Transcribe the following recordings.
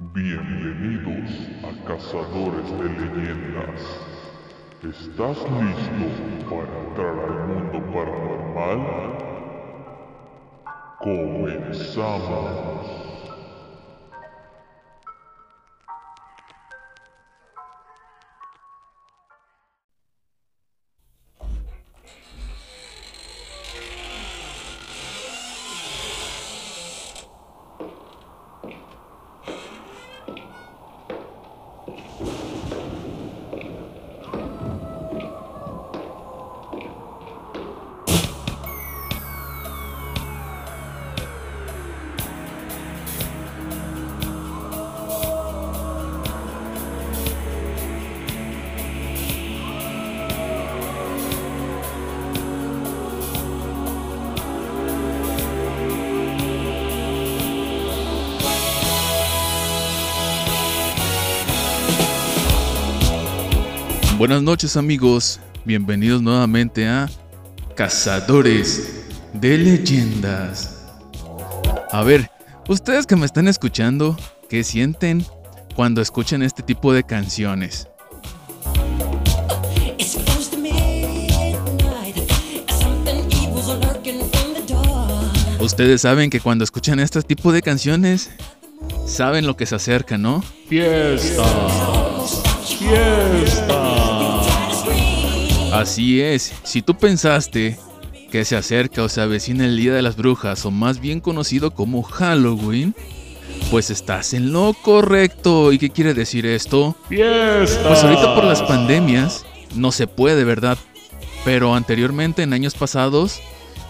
Bienvenidos a Cazadores de Leyendas. ¿Estás listo para entrar al mundo paranormal? Comenzamos. Buenas noches amigos, bienvenidos nuevamente a Cazadores de Leyendas. A ver, ustedes que me están escuchando, ¿qué sienten cuando escuchan este tipo de canciones? Ustedes saben que cuando escuchan este tipo de canciones, saben lo que se acerca, ¿no? Fiesta. Fiesta. Así es, si tú pensaste que se acerca o se avecina el Día de las Brujas, o más bien conocido como Halloween, pues estás en lo correcto. ¿Y qué quiere decir esto? Fiesta. Pues ahorita por las pandemias no se puede, ¿verdad? Pero anteriormente, en años pasados,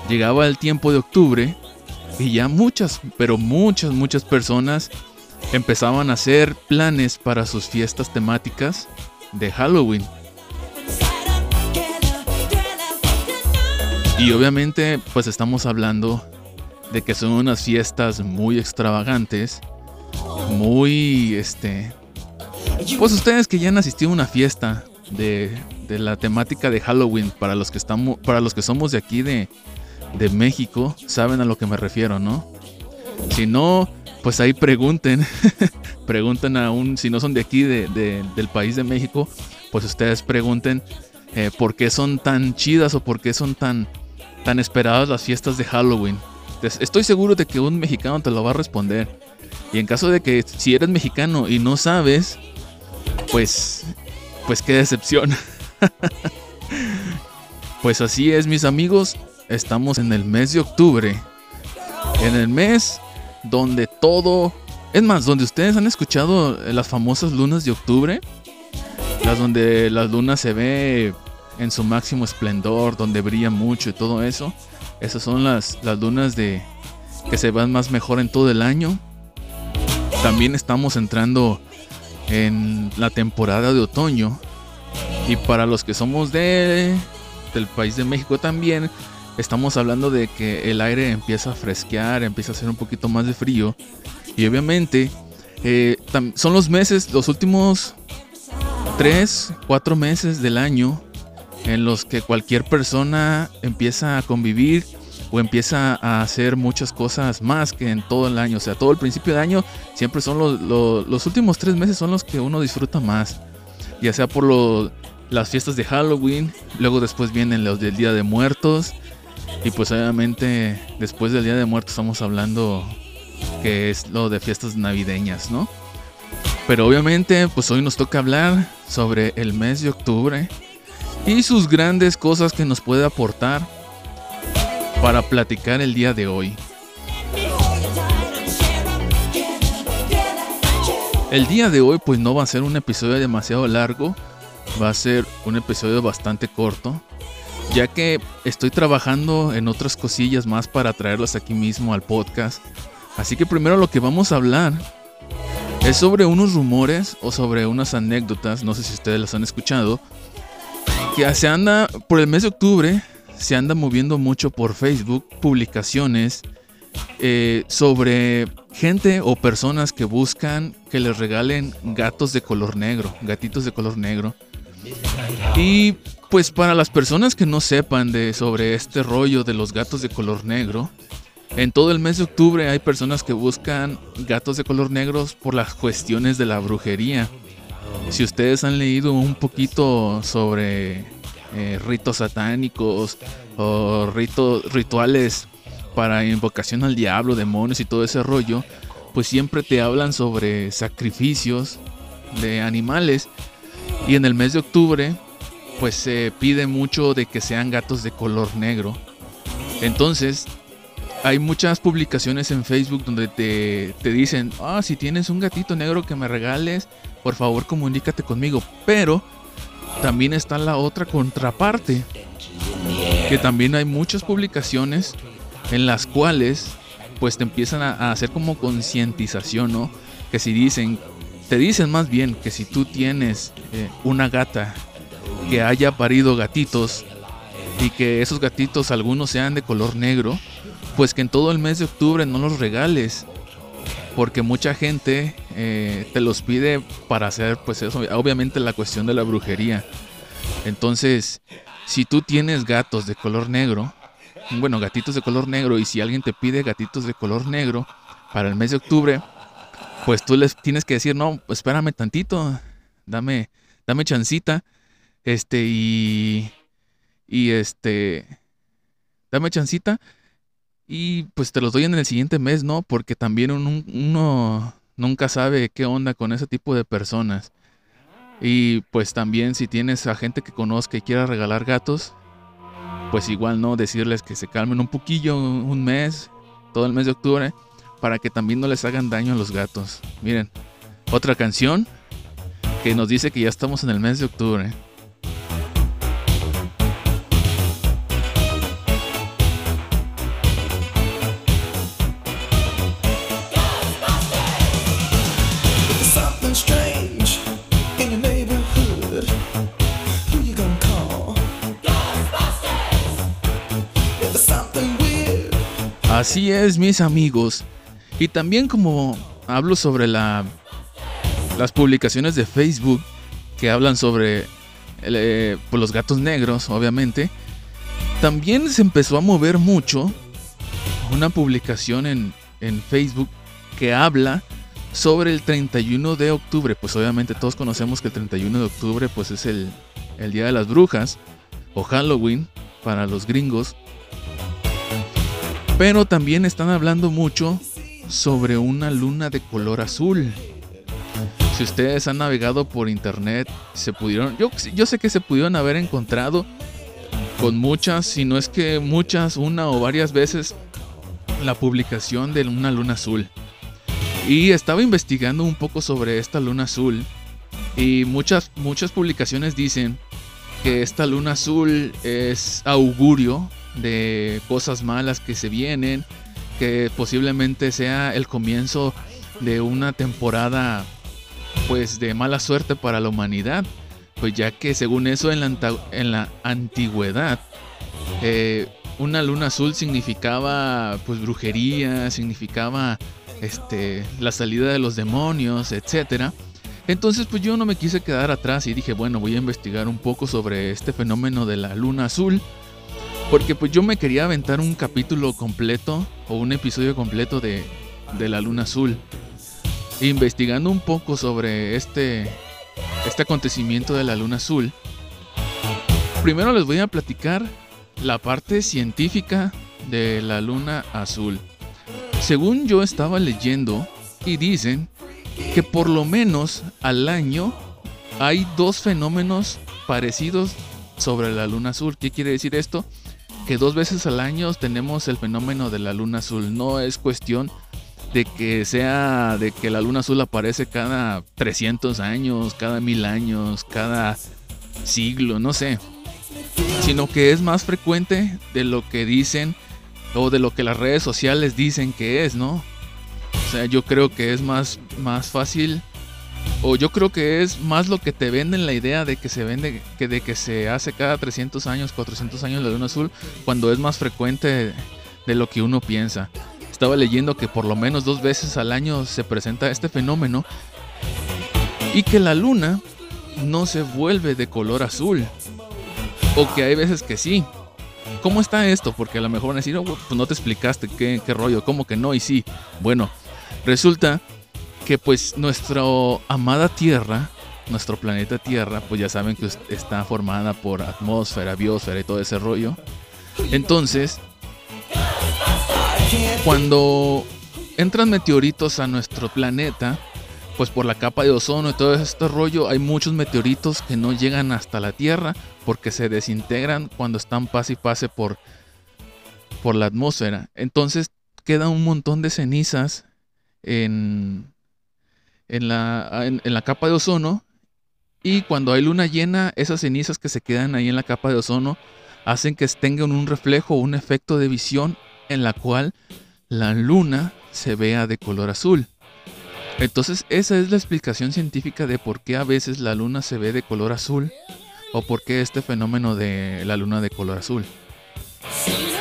llegaba el tiempo de octubre y ya muchas, pero muchas, muchas personas empezaban a hacer planes para sus fiestas temáticas de Halloween. Y obviamente, pues estamos hablando de que son unas fiestas muy extravagantes, muy, este... Pues ustedes que ya han asistido a una fiesta de, de la temática de Halloween, para los que, estamos, para los que somos de aquí de, de México, saben a lo que me refiero, ¿no? Si no, pues ahí pregunten, pregunten aún, si no son de aquí, de, del país de México, pues ustedes pregunten eh, por qué son tan chidas o por qué son tan, tan esperadas las fiestas de Halloween. Estoy seguro de que un mexicano te lo va a responder. Y en caso de que si eres mexicano y no sabes, pues, pues qué decepción. pues así es, mis amigos. Estamos en el mes de octubre. En el mes donde todo... Es más, donde ustedes han escuchado las famosas lunas de octubre. Las donde las lunas se ve en su máximo esplendor, donde brilla mucho y todo eso. Esas son las, las lunas de que se van más mejor en todo el año. También estamos entrando en la temporada de otoño. Y para los que somos de del país de México también, estamos hablando de que el aire empieza a fresquear, empieza a hacer un poquito más de frío. Y obviamente eh, son los meses, los últimos 3, 4 meses del año en los que cualquier persona empieza a convivir o empieza a hacer muchas cosas más que en todo el año. O sea, todo el principio de año siempre son los, los, últimos tres meses son los que uno disfruta más. Ya sea por lo, las fiestas de Halloween, luego después vienen los del Día de Muertos. Y pues obviamente después del Día de Muertos estamos hablando que es lo de fiestas navideñas, ¿no? Pero obviamente pues hoy nos toca hablar sobre el mes de octubre y sus grandes cosas que nos puede aportar para platicar el día de hoy. El día de hoy pues no va a ser un episodio demasiado largo, va a ser un episodio bastante corto, ya que estoy trabajando en otras cosillas más para traerlas aquí mismo al podcast. Así que primero lo que vamos a hablar es sobre unos rumores o sobre unas anécdotas, no sé si ustedes las han escuchado, que se anda, por el mes de octubre, se anda moviendo mucho por Facebook publicaciones eh, sobre gente o personas que buscan que les regalen gatos de color negro, gatitos de color negro. Y pues para las personas que no sepan de sobre este rollo de los gatos de color negro, En todo el mes de octubre hay personas que buscan gatos de color negro por las cuestiones de la brujería. Si ustedes han leído un poquito sobre eh, ritos satánicos o rituales para invocación al diablo, demonios y todo ese rollo, pues siempre te hablan sobre sacrificios de animales. Y en el mes de octubre, pues se pide mucho de que sean gatos de color negro. Entonces, hay muchas publicaciones en Facebook donde te, dicen, ah, si tienes un gatito negro que me regales, por favor comunícate conmigo. Pero también está la otra contraparte, que también hay muchas publicaciones en las cuales pues te empiezan a, hacer como concientización, ¿no? Que si dicen, te dicen más bien que si tú tienes eh, una gata que haya parido gatitos y que esos gatitos algunos sean de color negro, pues que en todo el mes de octubre no los regales. Porque mucha gente eh, te los pide para hacer, pues eso, obviamente la cuestión de la brujería. Entonces, si tú tienes gatos de color negro, bueno, gatitos de color negro, y si alguien te pide gatitos de color negro para el mes de octubre, pues tú les tienes que decir, no, espérame tantito, dame, dame chancita, este, y, y este, dame chancita, y pues te los doy en el siguiente mes, ¿no? Porque también uno, nunca sabe qué onda con ese tipo de personas. Y pues también si tienes a gente que conozca y quiera regalar gatos, pues igual no decirles que se calmen un poquillo, un mes, todo el mes de octubre, para que también no les hagan daño a los gatos. Miren, otra canción que nos dice que ya estamos en el mes de octubre. Así es, mis amigos. Y también como hablo sobre la, las publicaciones de Facebook que hablan sobre eh, pues, los gatos negros, obviamente, también se empezó a mover mucho una publicación en, en Facebook que habla sobre el 31 de octubre. Pues obviamente todos conocemos que el 31 de octubre pues es el, el Día de las Brujas o Halloween para los gringos. Pero también están hablando mucho sobre una luna de color azul. Si ustedes han navegado por internet, se pudieron, yo, sé que se pudieron haber encontrado con muchas, si no es que muchas, una o varias veces, la publicación de una luna azul. Y estaba investigando un poco sobre esta luna azul. Y muchas, muchas publicaciones dicen que esta luna azul es augurio de cosas malas que se vienen, que posiblemente sea el comienzo de una temporada pues de mala suerte para la humanidad, pues ya que según eso en la, en la antigüedad eh, una luna azul significaba pues brujería, significaba este, la salida de los demonios, etcétera. Entonces pues yo no me quise quedar atrás y dije, bueno, voy a investigar un poco sobre este fenómeno de la luna azul porque pues yo me quería aventar un capítulo completo o un episodio completo de, de La Luna Azul. Investigando un poco sobre este, este acontecimiento de la Luna Azul. Primero les voy a platicar la parte científica de la Luna Azul. Según yo estaba leyendo y dicen que por lo menos al año hay dos fenómenos parecidos sobre la luna azul. ¿Qué quiere decir esto? Que dos veces al año tenemos el fenómeno de la luna azul. No es cuestión de que sea de que la luna azul aparece cada 300 años, cada mil años, cada siglo, no sé. Sino que es más frecuente de lo que dicen o de lo que las redes sociales dicen que es, ¿no? O sea, yo creo que es más, más fácil o yo creo que es más lo que te venden la idea de que se vende, que de que se hace cada 300 años, 400 años la luna azul, cuando es más frecuente de lo que uno piensa. Estaba leyendo que por lo menos dos veces al año se presenta este fenómeno y que la luna no se vuelve de color azul. O que hay veces que sí. ¿cómo está esto? Porque a lo mejor van a decir, oh, pues no te explicaste qué, qué rollo, ¿cómo que no? Y sí, bueno, resulta que pues nuestra amada Tierra, nuestro planeta Tierra, pues ya saben que está formada por atmósfera, biosfera y todo ese rollo. Entonces, cuando entran meteoritos a nuestro planeta, pues por la capa de ozono y todo este rollo, hay muchos meteoritos que no llegan hasta la Tierra porque se desintegran cuando están pase y pase por, por la atmósfera. Entonces queda un montón de cenizas en, en, la, en, la capa de ozono y cuando hay luna llena, esas cenizas que se quedan ahí en la capa de ozono hacen que tengan un reflejo, un efecto de visión en la cual la luna se vea de color azul. Entonces esa es la explicación científica de por qué a veces la luna se ve de color azul o por qué este fenómeno de la luna de color azul.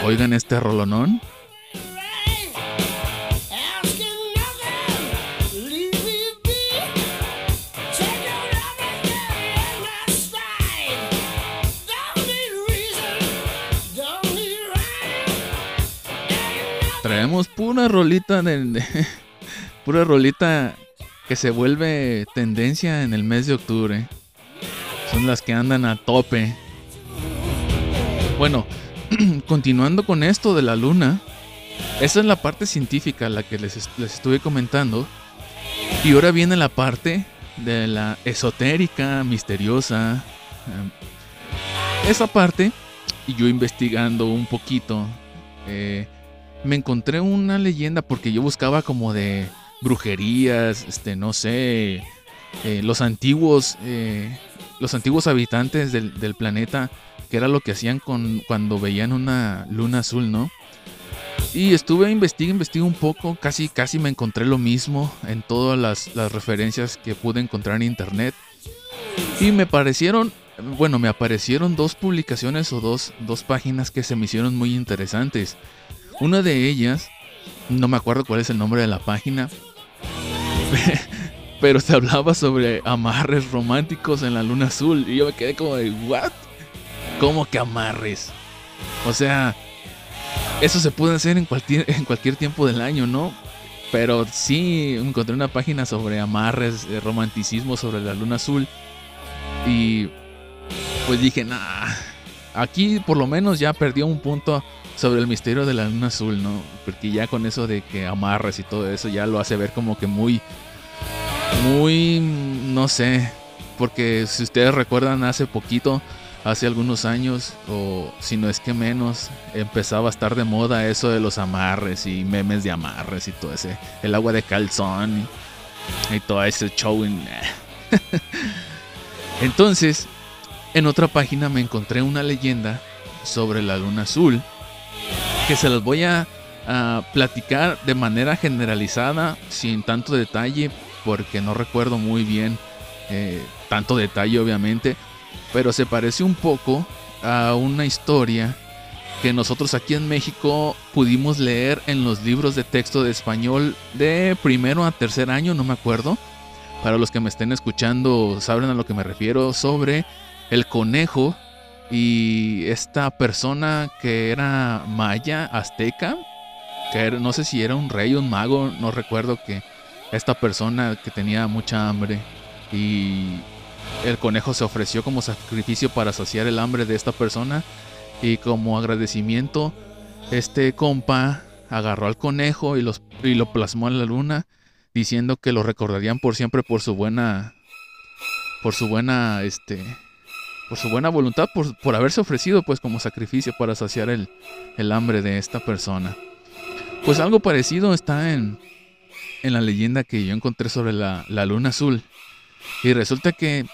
Oigan este rolonón. Traemos pura rolita de, Pura rolita que se vuelve tendencia en el mes de octubre. Son las que andan a tope. Bueno, continuando con esto de la luna. Esa es la parte científica, la que les, estuve comentando. Y ahora viene la parte de la esotérica, misteriosa. Eh, esa parte, y yo investigando un poquito, eh, me encontré una leyenda porque yo buscaba como de brujerías, este, no sé, eh, los antiguos, eh, los antiguos habitantes del, planeta, que era lo que hacían con, cuando veían una luna azul, ¿no? Y estuve investigando, investigué un poco, casi, casi me encontré lo mismo en todas las, las referencias que pude encontrar en internet. Y me parecieron, bueno, me aparecieron dos publicaciones o dos, dos páginas que se me hicieron muy interesantes. Una de ellas, no me acuerdo cuál es el nombre de la página, pero se hablaba sobre amarres románticos en la luna azul. Y yo me quedé como de, ¿what? ¿Cómo que amarres? O sea, eso se puede hacer en cualquier, tiempo del año, ¿no? Pero sí encontré una página sobre amarres, de romanticismo sobre la luna azul. Y pues dije, nah, aquí por lo menos ya perdió un punto sobre el misterio de la luna azul, ¿no? Porque ya con eso de que amarres y todo eso ya lo hace ver como que muy, muy, no sé, porque si ustedes recuerdan hace poquito, hace algunos años, o si no es que menos, empezaba a estar de moda eso de los amarres y memes de amarres y todo ese, el agua de calzón y, todo ese show. Entonces, en otra página me encontré una leyenda sobre la luna azul que se los voy a, platicar de manera generalizada, sin tanto detalle, porque no recuerdo muy bien eh, tanto detalle obviamente, pero se parece un poco a una historia que nosotros aquí en México pudimos leer en los libros de texto de español de primero a tercer año, no me acuerdo. Para los que me estén escuchando saben a lo que me refiero sobre el conejo y esta persona que era maya, azteca, que no sé si era un rey un mago, no recuerdo que esta persona que tenía mucha hambre y el conejo se ofreció como sacrificio para saciar el hambre de esta persona y como agradecimiento este compa agarró al conejo y, los, y lo plasmó en la luna diciendo que lo recordarían por siempre por su buena por su buena este por su buena voluntad, por, haberse ofrecido pues como sacrificio para saciar el, hambre de esta persona. Pues algo parecido está en, en la leyenda que yo encontré sobre la, la luna azul. Y resulta que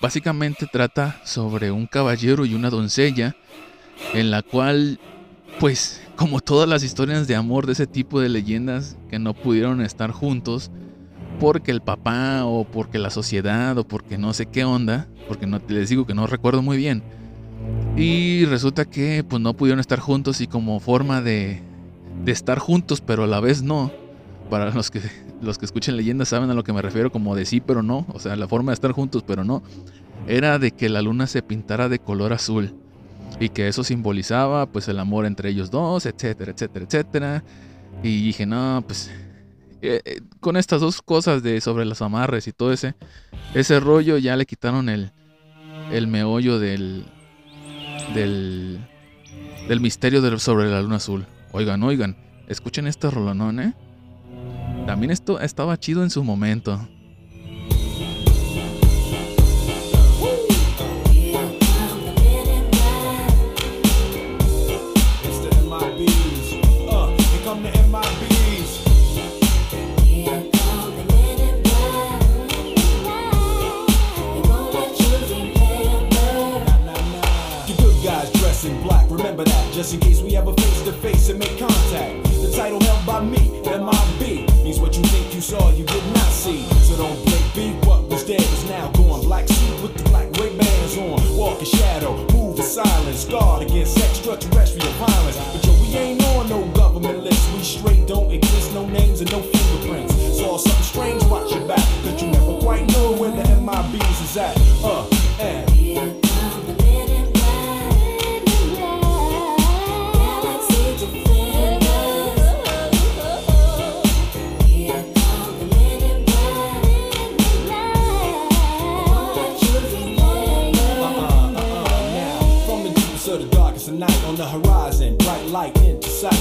básicamente trata sobre un caballero y una doncella en la cual pues como todas las historias de amor de ese tipo de leyendas que no pudieron estar juntos, porque el papá o porque la sociedad o porque no sé qué onda, porque no les digo que no recuerdo muy bien. Y resulta que pues no pudieron estar juntos y como forma de, de estar juntos pero a la vez no, para los que los que escuchen leyendas saben a lo que me refiero como de sí pero no, o sea, la forma de estar juntos pero no, era de que la luna se pintara de color azul. y que eso simbolizaba pues el amor entre ellos dos, etcétera, etcétera, etcétera. Y dije, no, pues eh, eh, con estas dos cosas de sobre las amarres y todo ese, ese rollo ya le quitaron el, el meollo del, del, del misterio sobre la luna azul. Oigan, oigan, escuchen este rolonón, ¿eh? También esto estaba chido en su momento.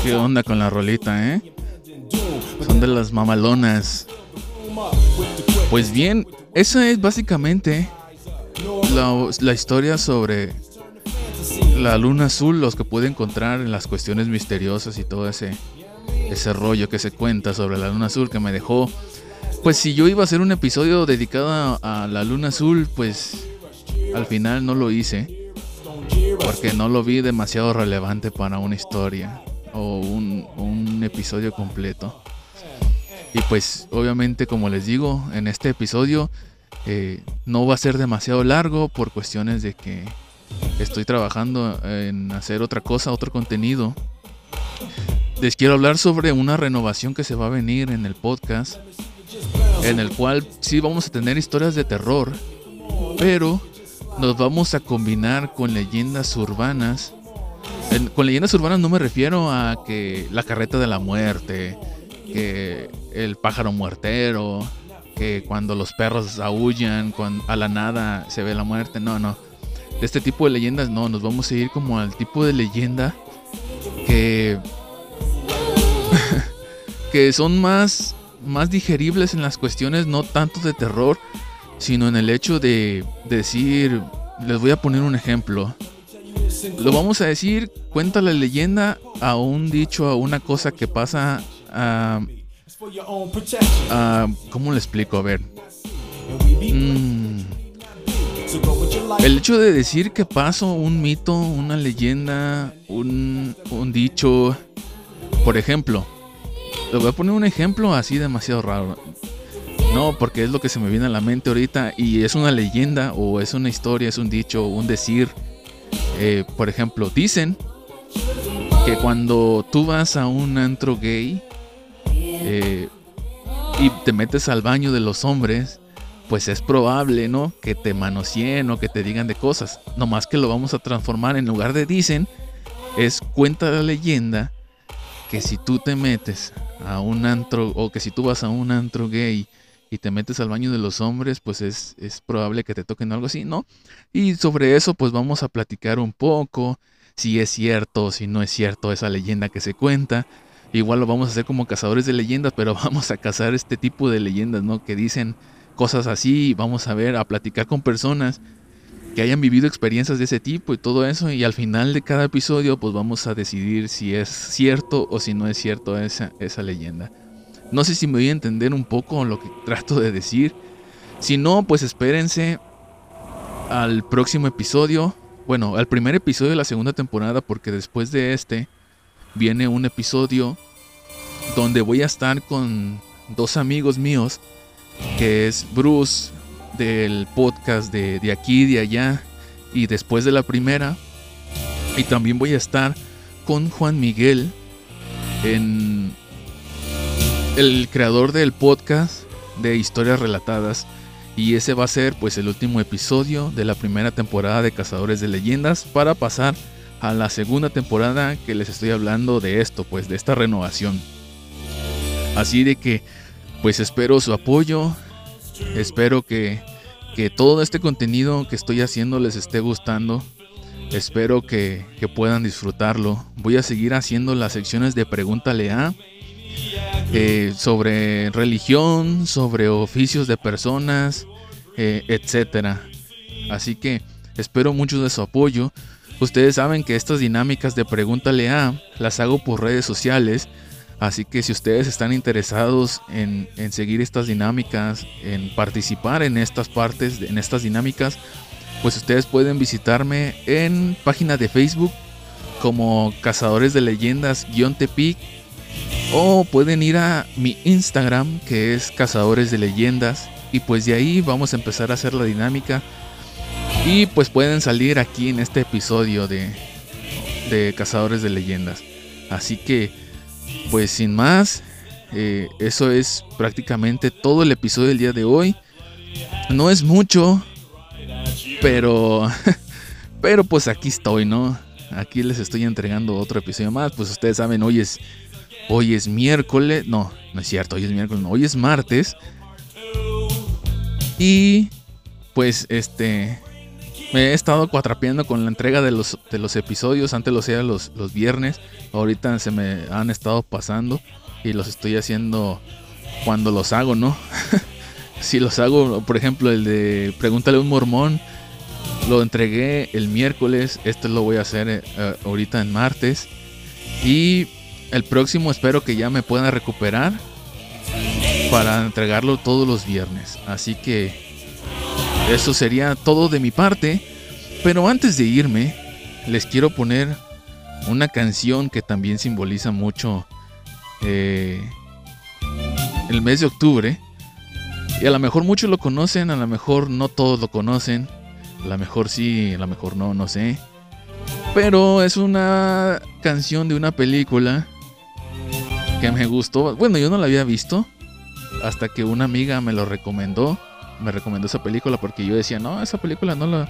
¿Qué onda con la rolita, eh? Son de las mamalonas. Pues bien, esa es básicamente la, historia sobre la luna azul, los que pude encontrar en las cuestiones misteriosas y todo ese, ese rollo que se cuenta sobre la luna azul que me dejó. Pues si yo iba a hacer un episodio dedicado a la luna azul, pues al final no lo hice. Porque no lo vi demasiado relevante para una historia o un, un episodio completo. Y pues obviamente como les digo, en este episodio eh, no va a ser demasiado largo por cuestiones de que estoy trabajando en hacer otra cosa, otro contenido. Les quiero hablar sobre una renovación que se va a venir en el podcast, en el cual sí vamos a tener historias de terror, pero nos vamos a combinar con leyendas urbanas. Con leyendas urbanas no me refiero a que la carreta de la muerte, que el pájaro muertero, que cuando los perros aullan, a la nada se ve la muerte, no, no. De este tipo de leyendas no, nos vamos a ir como al tipo de leyenda que que son más más digeribles en las cuestiones no tanto de terror, sino en el hecho de decir, les voy a poner un ejemplo. Lo vamos a decir, cuenta la leyenda a un dicho, a una cosa que pasa a, a- ¿cómo le explico? A ver. Mm, el hecho de decir que pasó un mito, una leyenda, un, un dicho, por ejemplo, le voy a poner un ejemplo así demasiado raro. No, porque es lo que se me viene a la mente ahorita y es una leyenda o es una historia, es un dicho, un decir. Eh, por ejemplo, dicen que cuando tú vas a un antro gay eh, y te metes al baño de los hombres, pues es probable, ¿no? Que te manoseen o que te digan de cosas. Nomás que lo vamos a transformar en lugar de dicen, es cuenta la leyenda que si tú te metes a un antro o que si tú vas a un antro gay y te metes al baño de los hombres, pues es, es probable que te toquen algo así, ¿no? Y sobre eso pues vamos a platicar un poco, si es cierto si no es cierto esa leyenda que se cuenta. Igual lo vamos a hacer como cazadores de leyendas, pero vamos a cazar este tipo de leyendas, ¿no? Que dicen cosas así vamos a ver, a platicar con personas que hayan vivido experiencias de ese tipo y todo eso y al final de cada episodio pues vamos a decidir si es cierto o si no es cierto esa, esa leyenda. No sé si me voy a entender un poco lo que trato de decir. Si no, pues espérense al próximo episodio. Bueno, al primer episodio de la segunda temporada porque después de este viene un episodio donde voy a estar con dos amigos míos que es Bruce del podcast de, de aquí de allá y después de la primera y también voy a estar con Juan Miguel en el creador del podcast de historias relatadas y ese va a ser pues el último episodio de la primera temporada de Cazadores de Leyendas para pasar a la segunda temporada que les estoy hablando de esto, pues de esta renovación. Así de que, pues espero su apoyo, espero que, que todo este contenido que estoy haciendo les esté gustando. Espero que, que puedan disfrutarlo. Voy a seguir haciendo las secciones de Pregúntale a eh, sobre religión, sobre oficios de personas, eh, etcétera. Así que espero mucho de su apoyo. Ustedes saben que estas dinámicas de Pregúntale a las hago por redes sociales. Así que si ustedes están interesados en, en seguir estas dinámicas, en participar en estas partes, en estas dinámicas, pues ustedes pueden visitarme en página de Facebook como Cazadores de Leyendas-Tepic o pueden ir a mi Instagram que es Cazadores de Leyendas y pues de ahí vamos a empezar a hacer la dinámica y pues pueden salir aquí en este episodio de, de Cazadores de Leyendas. Así que pues sin más, eh, eso es prácticamente todo el episodio del día de hoy. No es mucho, pero, pero pues aquí estoy, ¿no? Aquí les estoy entregando otro episodio más. Pues ustedes saben, hoy es, hoy es miércoles. No, no es cierto, hoy es miércoles, no, hoy es martes. Y pues este, me he estado cuatrapeando con la entrega de los, de los episodios. Antes los hacía los, los viernes. Ahorita se me han estado pasando. Y los estoy haciendo cuando los hago, ¿no? si los hago, por ejemplo, el de Pregúntale a un mormón. Lo entregué el miércoles. Este lo voy a hacer eh, ahorita en martes. Y el próximo espero que ya me pueda recuperar. Para entregarlo todos los viernes. Así que eso sería todo de mi parte. Pero antes de irme, les quiero poner una canción que también simboliza mucho eh, el mes de octubre. Y a lo mejor muchos lo conocen, a lo mejor no todos lo conocen. A lo mejor sí, a lo mejor no, no sé. Pero es una canción de una película que me gustó. Bueno, yo no la había visto hasta que una amiga me lo recomendó. Me recomendó esa película porque yo decía, no, esa película no la,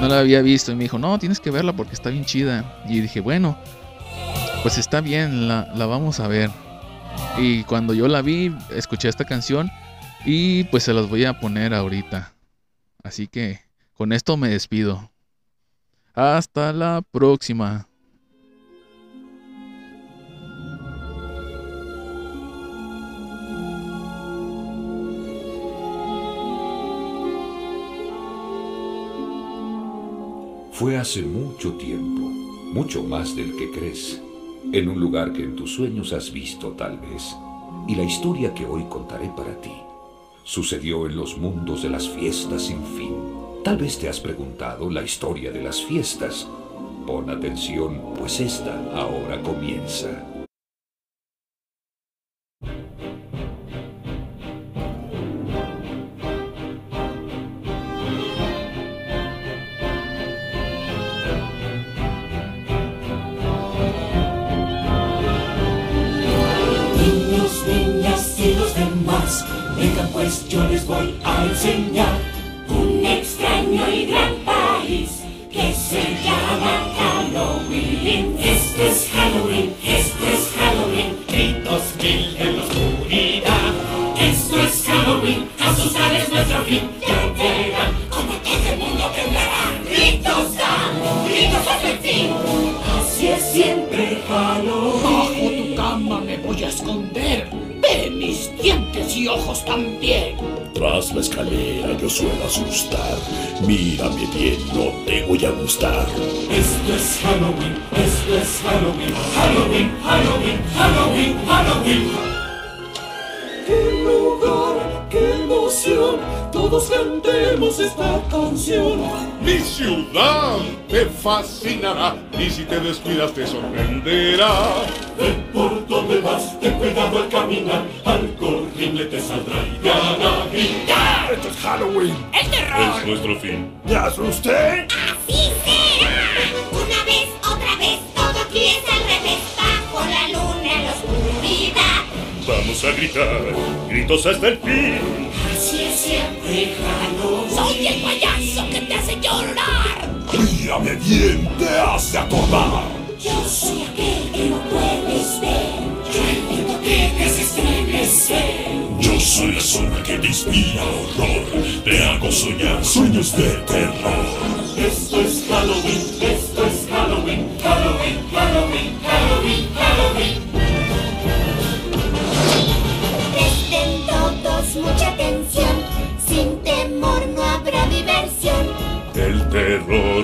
no la había visto. Y me dijo, no, tienes que verla porque está bien chida. Y dije, bueno, pues está bien, la, la vamos a ver. Y cuando yo la vi, escuché esta canción y pues se las voy a poner ahorita. Así que con esto me despido. Hasta la próxima. Fue hace mucho tiempo, mucho más del que crees, en un lugar que en tus sueños has visto tal vez. Y la historia que hoy contaré para ti sucedió en los mundos de las fiestas sin fin. Tal vez te has preguntado la historia de las fiestas. Pon atención, pues esta ahora comienza. Pues yo les voy a enseñar un extraño y gran país que se llama Halloween. Esto es Halloween, esto es Halloween, gritos mil en la oscuridad. Esto es Halloween, asustar es nuestro fin, ya verán como todo el mundo temblará. Gritos dan, gritos hasta el fin, así es siempre Halloween. Bajo tu cama me voy a esconder. Ve mis dientes y ojos también. Tras la escalera yo suelo asustar. Mírame bien, no te voy a gustar. Esto es Halloween, esto es Halloween, Halloween, Halloween, Halloween, Halloween. ¡Qué emoción! Todos cantemos esta canción. Mi ciudad te fascinará y si te descuidas te sorprenderá. Ve por donde vas, ten cuidado al caminar, algo horrible te saldrá y te hará gritar. Esto es Halloween. ¡El terror! Es nuestro fin. ¿Me asusté? ¡Así será! Una vez, otra vez, todo aquí es al revés. Bajo la luna, la oscuridad. Vamos a gritar. Gritos hasta el fin. Siempre. ¡Soy el payaso que te hace llorar! ¡Y Mírame bien, te hace acordar. Yo soy aquel que no puedes ver. Yo el viento que te hace estremecer. Yo soy la sombra que te inspira horror. Te hago soñar sueños de terror. Esto es Halloween, esto es Halloween, Halloween, Halloween, Halloween, Halloween.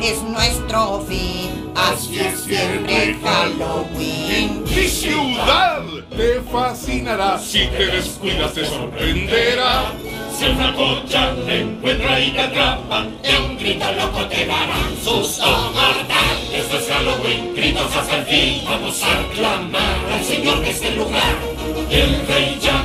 Es nuestro fin, así es siempre Halloween. Mi ciudad te fascinará. Si te descuidas te sorprenderá. Si el francocha te encuentra y te atrapa, de un grito loco te darán susto mortal. Esto es Halloween, gritos hasta el fin. Vamos a aclamar al Señor de este lugar. El rey ya,